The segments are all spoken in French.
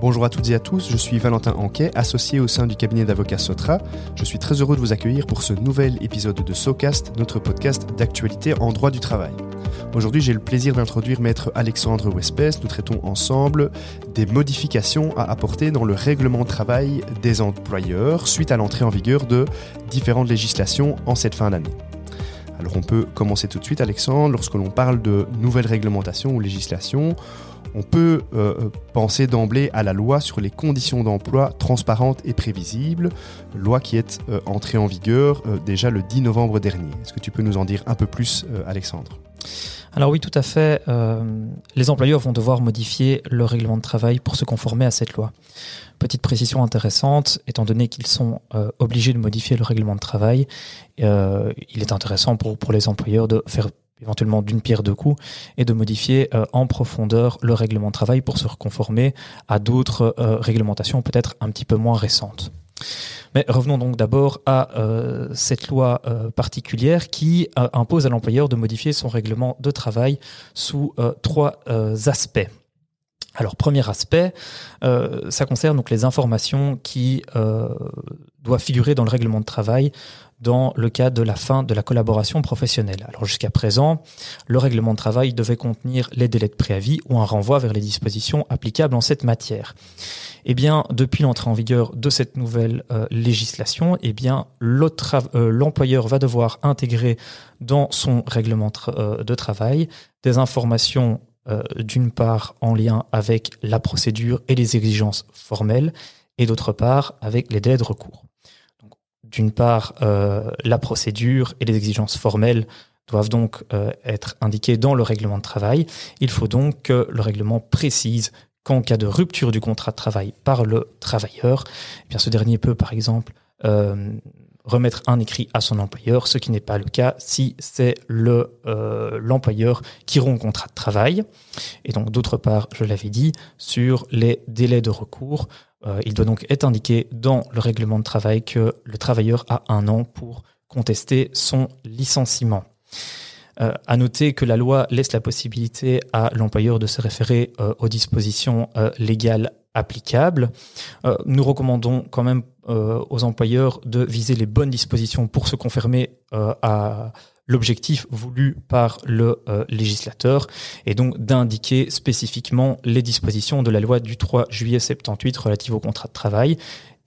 Bonjour à toutes et à tous, je suis Valentin Anquet, associé au sein du cabinet d'avocats Sotra. Je suis très heureux de vous accueillir pour ce nouvel épisode de SoCast, notre podcast d'actualité en droit du travail. Aujourd'hui, j'ai le plaisir d'introduire maître Alexandre Wespès. Nous traitons ensemble des modifications à apporter dans le règlement de travail des employeurs suite à l'entrée en vigueur de différentes législations en cette fin d'année. Alors on peut commencer tout de suite, Alexandre, lorsque l'on parle de nouvelles réglementations ou législations, on peut euh, euh, penser d'emblée à la loi sur les conditions d'emploi transparentes et prévisibles, loi qui est euh, entrée en vigueur déjà le 10 novembre dernier. Est-ce que tu peux nous en dire un peu plus, Alexandre? Alors oui, tout à fait. les employeurs vont devoir modifier leur règlement de travail pour se conformer à cette loi. Petite précision intéressante, étant donné qu'ils sont obligés de modifier le règlement de travail, il est intéressant pour les employeurs de faire éventuellement d'une pierre deux coups, et de modifier euh, en profondeur le règlement de travail pour se reconformer à d'autres euh, réglementations peut-être un petit peu moins récentes. Mais revenons donc d'abord à euh, cette loi particulière qui impose à l'employeur de modifier son règlement de travail sous trois aspects. Alors, premier aspect, ça concerne donc les informations qui doivent figurer dans le règlement de travail dans le cas de la fin de la collaboration professionnelle. Alors jusqu'à présent, le règlement de travail devait contenir les délais de préavis ou un renvoi vers les dispositions applicables en cette matière. Eh bien, depuis l'entrée en vigueur de cette nouvelle euh, législation, eh bien, euh, l'employeur va devoir intégrer dans son règlement euh, de travail des informations d'une part en lien avec la procédure et les exigences formelles, et d'autre part avec les délais de recours d'une part, euh, la procédure et les exigences formelles doivent donc euh, être indiquées dans le règlement de travail. Il faut donc que le règlement précise qu'en cas de rupture du contrat de travail par le travailleur, eh bien ce dernier peut par exemple euh, remettre un écrit à son employeur, ce qui n'est pas le cas si c'est le l'employeur qui rompt le contrat de travail. Et donc d'autre part, je l'avais dit, sur les délais de recours, euh, il doit donc être indiqué dans le règlement de travail que le travailleur a un an pour contester son licenciement. Euh, à noter que la loi laisse la possibilité à l'employeur de se référer euh, aux dispositions légales applicables. nous recommandons quand même aux employeurs de viser les bonnes dispositions pour se confirmer à l'objectif voulu par le euh, législateur et donc d'indiquer spécifiquement les dispositions de la loi du 3 juillet 78 relative au contrat de travail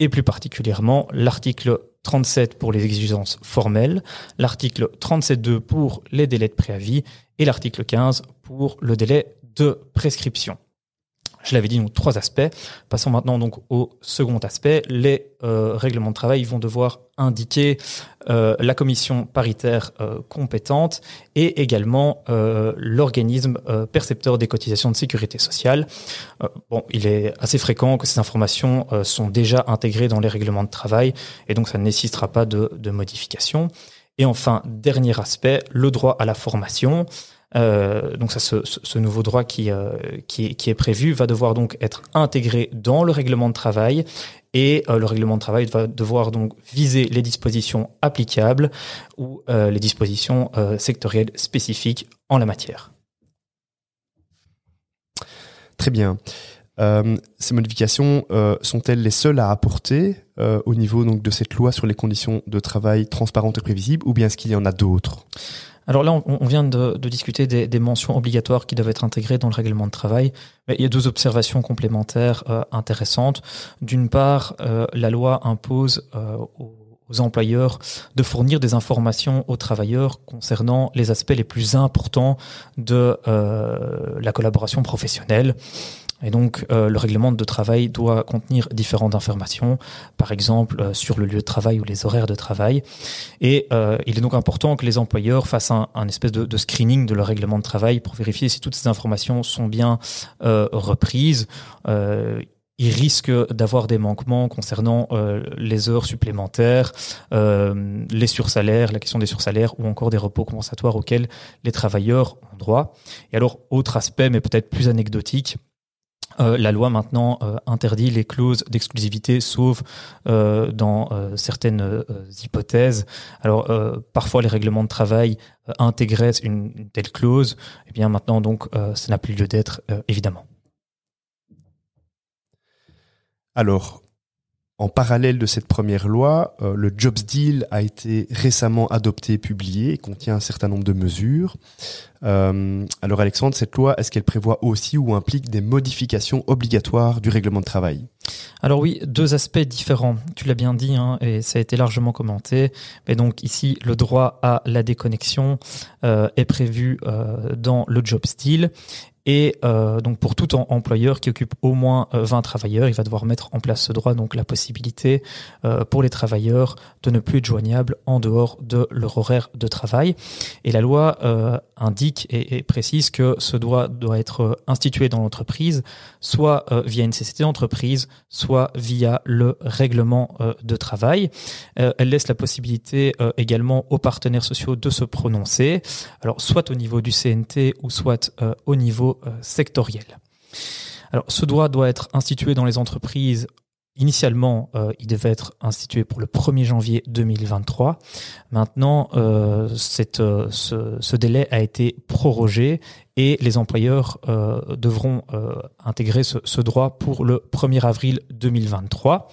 et plus particulièrement l'article 37 pour les exigences formelles, l'article 37.2 pour les délais de préavis et l'article 15 pour le délai de prescription. Je l'avais dit, donc trois aspects. Passons maintenant donc au second aspect. Les euh, règlements de travail vont devoir indiquer euh, la commission paritaire euh, compétente et également l'organisme percepteur des cotisations de sécurité sociale. bon, il est assez fréquent que ces informations sont déjà intégrées dans les règlements de travail et donc ça ne nécessitera pas de, de modification. Et enfin, dernier aspect, le droit à la formation. Euh, donc ça, ce, nouveau droit qui, euh, qui, est, prévu va devoir donc être intégré dans le règlement de travail et euh, le règlement de travail va devoir donc viser les dispositions applicables ou les dispositions sectorielles spécifiques en la matière. Très bien. ces modifications sont-elles les seules à apporter au niveau donc de cette loi sur les conditions de travail transparentes et prévisibles, ou bien est-ce qu'il y en a d'autres? Alors là, on, vient de, discuter des, mentions obligatoires qui doivent être intégrées dans le règlement de travail. Mais il y a deux observations complémentaires euh, intéressantes. D'une part, euh, la loi impose euh, aux employeurs de fournir des informations aux travailleurs concernant les aspects les plus importants de la collaboration professionnelle. Et donc, euh, le règlement de travail doit contenir différentes informations, par exemple euh, sur le lieu de travail ou les horaires de travail. Et euh, il est donc important que les employeurs fassent un, un espèce de, de, screening de leur règlement de travail pour vérifier si toutes ces informations sont bien reprises il risque d'avoir des manquements concernant euh, les heures supplémentaires, euh, les sursalaires, la question des sursalaires ou encore des repos compensatoires auxquels les travailleurs ont droit. Et alors, autre aspect, mais peut-être plus anecdotique, euh, la loi maintenant interdit les clauses d'exclusivité, sauf dans certaines hypothèses. Alors parfois les règlements de travail intégraient une, une, telle clause. Et eh bien maintenant donc ça n'a plus lieu d'être évidemment. Alors, en parallèle de cette première loi, euh, le Jobs Deal a été récemment adopté et publié et contient un certain nombre de mesures. Euh, alors Alexandre, cette loi, est-ce qu'elle prévoit aussi ou implique des modifications obligatoires du règlement de travail? Alors oui, deux aspects différents. Tu l'as bien dit, hein, et ça a été largement commenté. Mais donc ici, le droit à la déconnexion euh, est prévu dans le Jobs Deal et euh, donc pour tout employeur qui occupe au moins 20 euh, travailleurs, il va devoir mettre en place ce droit, donc la possibilité euh, pour les travailleurs de ne plus être joignables en dehors de leur horaire de travail. Et la loi indique et, précise que ce droit doit être institué dans l'entreprise, soit via une CCT d'entreprise, soit via le règlement de travail. elle laisse la possibilité également aux partenaires sociaux de se prononcer, alors soit au niveau du CNT ou soit au niveau euh, sectoriel. Alors, ce droit doit être institué dans les entreprises Initialement, euh, il devait être institué pour le 1er janvier 2023. Maintenant, euh, ce, délai a été prorogé et les employeurs euh, devront euh, intégrer ce, droit pour le 1er avril 2023.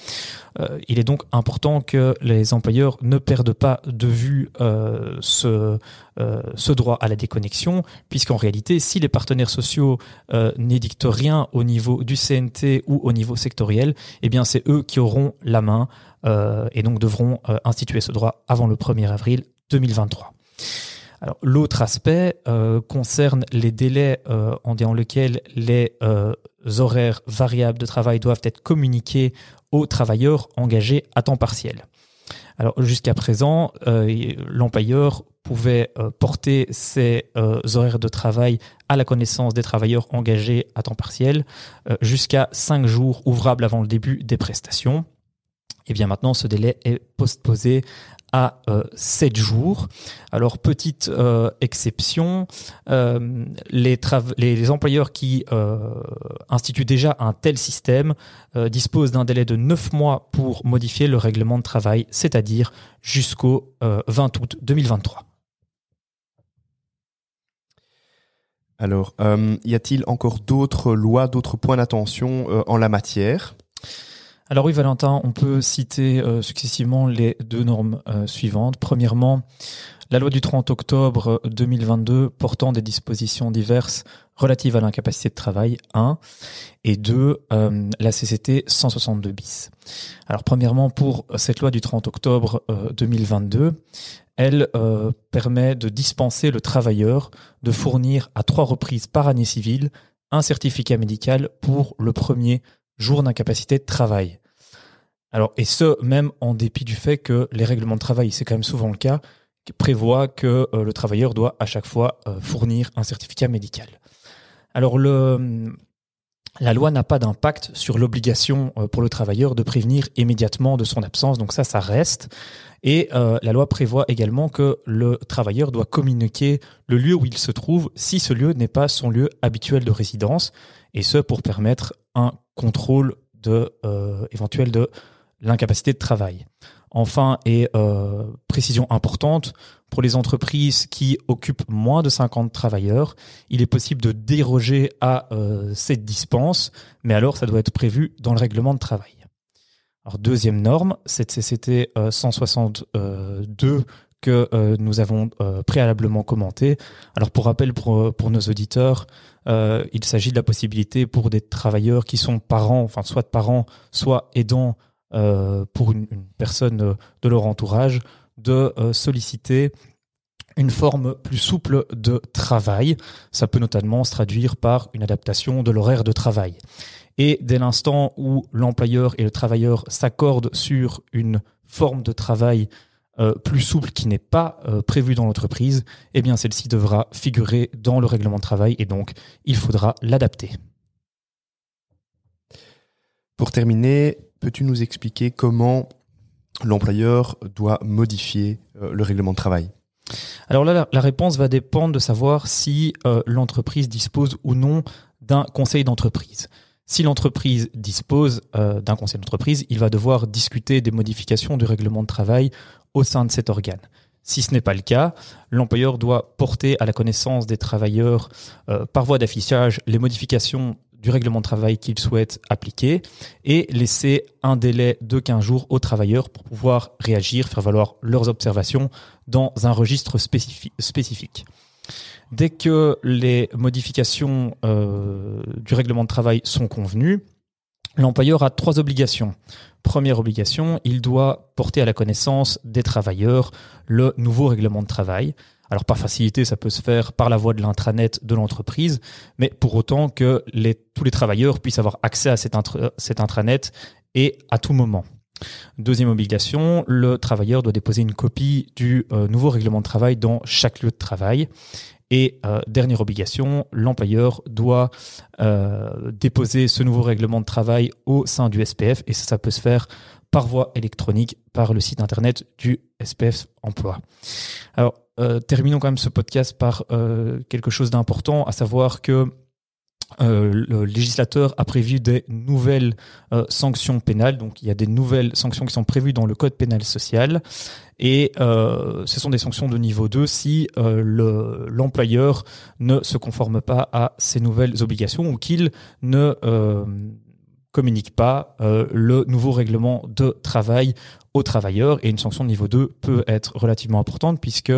Euh, il est donc important que les employeurs ne perdent pas de vue ce, ce droit à la déconnexion, puisqu'en réalité, si les partenaires sociaux n'édictent rien au niveau du CNT ou au niveau sectoriel, eh bien c'est eux qui auront la main et donc devront instituer ce droit avant le 1er avril 2023 l'autre aspect euh, concerne les délais euh, dans lesquels les euh, horaires variables de travail doivent être communiqués aux travailleurs engagés à temps partiel. Alors jusqu'à présent, l'employeur pouvait porter ces horaires de travail à la connaissance des travailleurs engagés à temps partiel jusqu'à cinq jours ouvrables avant le début des prestations. Et eh bien maintenant, ce délai est postposé à 7 euh, jours. Alors, petite euh, exception, euh, les, les, employeurs qui instituent déjà un tel système disposent d'un délai de 9 mois pour modifier le règlement de travail, c'est-à-dire jusqu'au 20 août 2023. Alors, y a-t-il encore d'autres lois, d'autres points d'attention en la matière? Alors oui, Valentin, on peut citer euh, successivement les deux normes euh, suivantes. Premièrement, la loi du 30 octobre 2022 euh, portant des dispositions diverses relatives à l'incapacité de travail, 1, et 2, la CCT 162 bis. Alors premièrement, pour cette loi du 30 octobre 2022, elle permet de dispenser le travailleur de fournir à trois reprises par année civile un certificat médical pour le premier jour d'incapacité de travail. Alors, et ce, même en dépit du fait que les règlements de travail, c'est quand même souvent le cas, prévoient que euh, le travailleur doit à chaque fois euh, fournir un certificat médical. Alors, la loi n'a pas d'impact sur l'obligation euh, pour le travailleur de prévenir immédiatement de son absence, donc ça, ça reste. Et la loi prévoit également que le travailleur doit communiquer le lieu où il se trouve si ce lieu n'est pas son lieu habituel de résidence, et ce pour permettre un contrôle de, euh, éventuel de l'incapacité de travail. Enfin, et euh, précision importante, pour les entreprises qui occupent moins de 50 travailleurs, il est possible de déroger à euh, cette dispense, mais alors ça doit être prévu dans le règlement de travail. Alors deuxième norme, cette CCT 162 que nous avons préalablement commenté. Alors pour rappel pour, pour nos auditeurs, euh, il s'agit de la possibilité pour des travailleurs qui sont parents, enfin soit parents, soit aidants pour une, une, personne de leur entourage, de solliciter une forme plus souple de travail. Ça peut notamment se traduire par une adaptation de l'horaire de travail. Et dès l'instant où l'employeur et le travailleur s'accordent sur une forme de travail euh, plus souple qui n'est pas euh, prévu dans l'entreprise, eh bien celle-ci devra figurer dans le règlement de travail et donc il faudra l'adapter. Pour terminer, peux-tu nous expliquer comment l'employeur doit modifier euh, le règlement de travail? Alors là, la, réponse va dépendre de savoir si euh, l'entreprise dispose ou non d'un conseil d'entreprise. Si l'entreprise dispose euh, d'un conseil d'entreprise, il va devoir discuter des modifications du règlement de travail au sein de cet organe. Si ce n'est pas le cas, l'employeur doit porter à la connaissance des travailleurs par voie d'affichage les modifications du règlement de travail qu'ils souhaitent appliquer et laisser un délai de 15 jours aux travailleurs pour pouvoir réagir, faire valoir leurs observations dans un registre spécifique. Dès que les modifications euh, du règlement de travail sont convenues, l'employeur a trois obligations. Première obligation, il doit porter à la connaissance des travailleurs le nouveau règlement de travail. Alors par facilité, ça peut se faire par la voie de l'intranet de l'entreprise, mais pour autant que tous les travailleurs puissent avoir accès à cet, intranet et à tout moment. Deuxième obligation, le travailleur doit déposer une copie du euh, nouveau règlement de travail dans chaque lieu de travail. Et euh, dernière obligation, l'employeur doit euh, déposer ce nouveau règlement de travail au sein du SPF et ça, ça peut se faire par voie électronique par le site internet du SPF Emploi. Alors, euh, terminons quand même ce podcast par quelque chose d'important, à savoir que euh, le législateur a prévu des nouvelles sanctions pénales. Donc, il y a des nouvelles sanctions qui sont prévues dans le Code pénal social. Et ce sont des sanctions de niveau 2 si l'employeur ne se conforme pas à ces nouvelles obligations ou qu'il ne communique pas le nouveau règlement de travail aux travailleurs et une sanction de niveau 2 peut être relativement importante puisque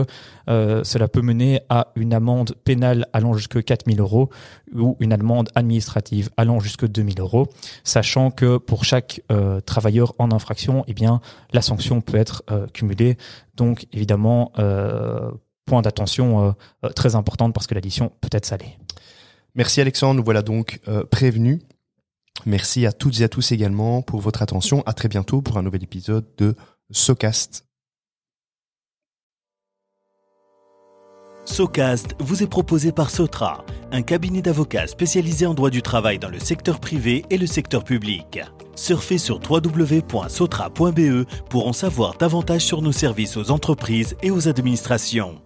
euh, cela peut mener à une amende pénale allant jusqu'à 4000 euros ou une amende administrative allant jusqu'à 2000 euros, sachant que pour chaque euh, travailleur en infraction, eh bien, la sanction peut être euh, cumulée. Donc évidemment, point d'attention très importante parce que l'addition peut être salée. Merci Alexandre, nous voilà donc prévenus Merci à toutes et à tous également pour votre attention. À très bientôt pour un nouvel épisode de SoCast. SoCast vous est proposé par Sotra, un cabinet d'avocats spécialisé en droit du travail dans le secteur privé et le secteur public. Surfez sur www.sotra.be pour en savoir davantage sur nos services aux entreprises et aux administrations.